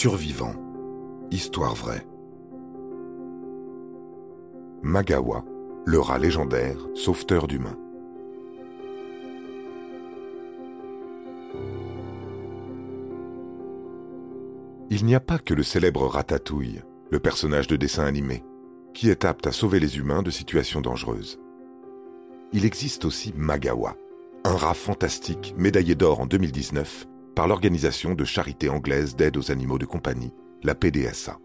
Survivant. Histoire vraie. Magawa, le rat légendaire, sauveteur d'humains. Il n'y a pas que le célèbre Ratatouille, le personnage de dessin animé, qui est apte à sauver les humains de situations dangereuses. Il existe aussi Magawa, un rat fantastique médaillé d'or en 2019 par l'organisation de charité anglaise d'aide aux animaux de compagnie, la PDSA.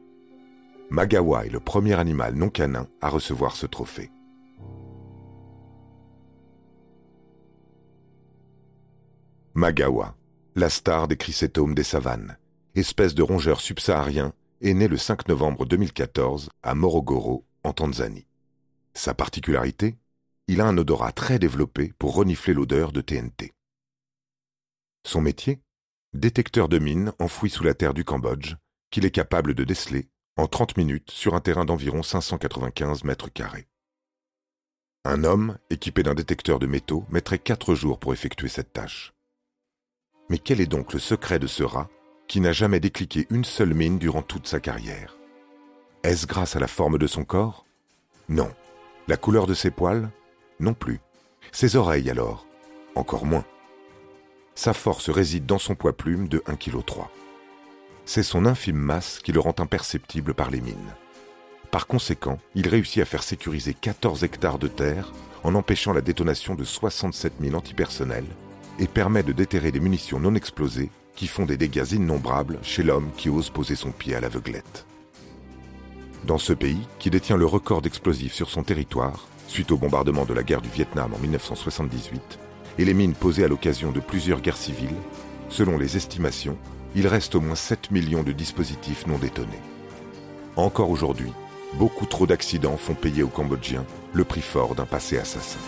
Magawa est le premier animal non canin à recevoir ce trophée. Magawa, la star des chrysétomes des savanes, espèce de rongeur subsaharien, est né le 5 novembre 2014 à Morogoro, en Tanzanie. Sa particularité Il a un odorat très développé pour renifler l'odeur de TNT. Son métier Détecteur de mines enfoui sous la terre du Cambodge, qu'il est capable de déceler en 30 minutes sur un terrain d'environ 595 mètres carrés. Un homme équipé d'un détecteur de métaux mettrait 4 jours pour effectuer cette tâche. Mais quel est donc le secret de ce rat qui n'a jamais décliqué une seule mine durant toute sa carrière? Est-ce grâce à la forme de son corps? Non. La couleur de ses poils? Non plus. Ses oreilles alors? Encore moins. Sa force réside dans son poids plume de 1,3 kg. C'est son infime masse qui le rend imperceptible par les mines. Par conséquent, il réussit à faire sécuriser 14 hectares de terre en empêchant la détonation de 67 000 antipersonnels et permet de déterrer des munitions non explosées qui font des dégâts innombrables chez l'homme qui ose poser son pied à l'aveuglette. Dans ce pays, qui détient le record d'explosifs sur son territoire, suite au bombardement de la guerre du Vietnam en 1978, et les mines posées à l'occasion de plusieurs guerres civiles, selon les estimations, il reste au moins 7 millions de dispositifs non détonés. Encore aujourd'hui, beaucoup trop d'accidents font payer aux Cambodgiens le prix fort d'un passé assassin.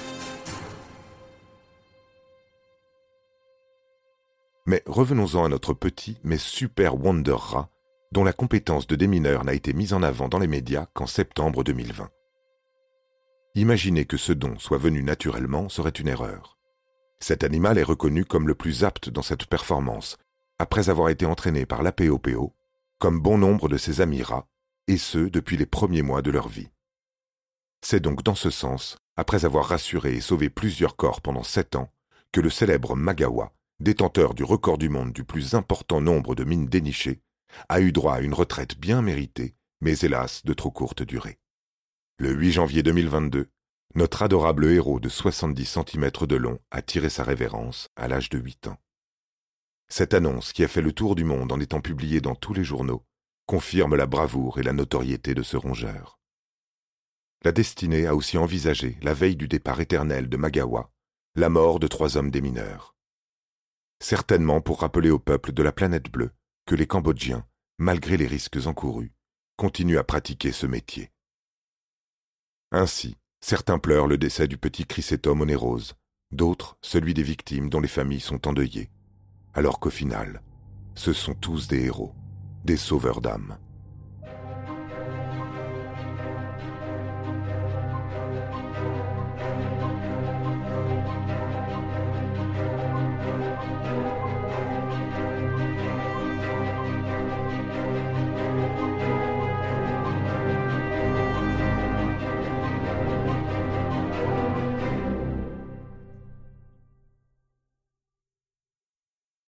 Mais revenons-en à notre petit mais super Wonder Rat, dont la compétence de démineur n'a été mise en avant dans les médias qu'en septembre 2020. Imaginer que ce don soit venu naturellement serait une erreur. Cet animal est reconnu comme le plus apte dans cette performance, après avoir été entraîné par l'APOPO, comme bon nombre de ses amis rats, et ce depuis les premiers mois de leur vie. C'est donc dans ce sens, après avoir rassuré et sauvé plusieurs corps pendant sept ans, que le célèbre Magawa détenteur du record du monde du plus important nombre de mines dénichées, a eu droit à une retraite bien méritée, mais hélas de trop courte durée. Le 8 janvier 2022, notre adorable héros de 70 cm de long a tiré sa révérence à l'âge de 8 ans. Cette annonce, qui a fait le tour du monde en étant publiée dans tous les journaux, confirme la bravoure et la notoriété de ce rongeur. La destinée a aussi envisagé, la veille du départ éternel de Magawa, la mort de trois hommes démineurs certainement pour rappeler au peuple de la planète bleue que les Cambodgiens, malgré les risques encourus, continuent à pratiquer ce métier. Ainsi, certains pleurent le décès du petit Chrysétome onérose, d'autres celui des victimes dont les familles sont endeuillées, alors qu'au final, ce sont tous des héros, des sauveurs d'âmes.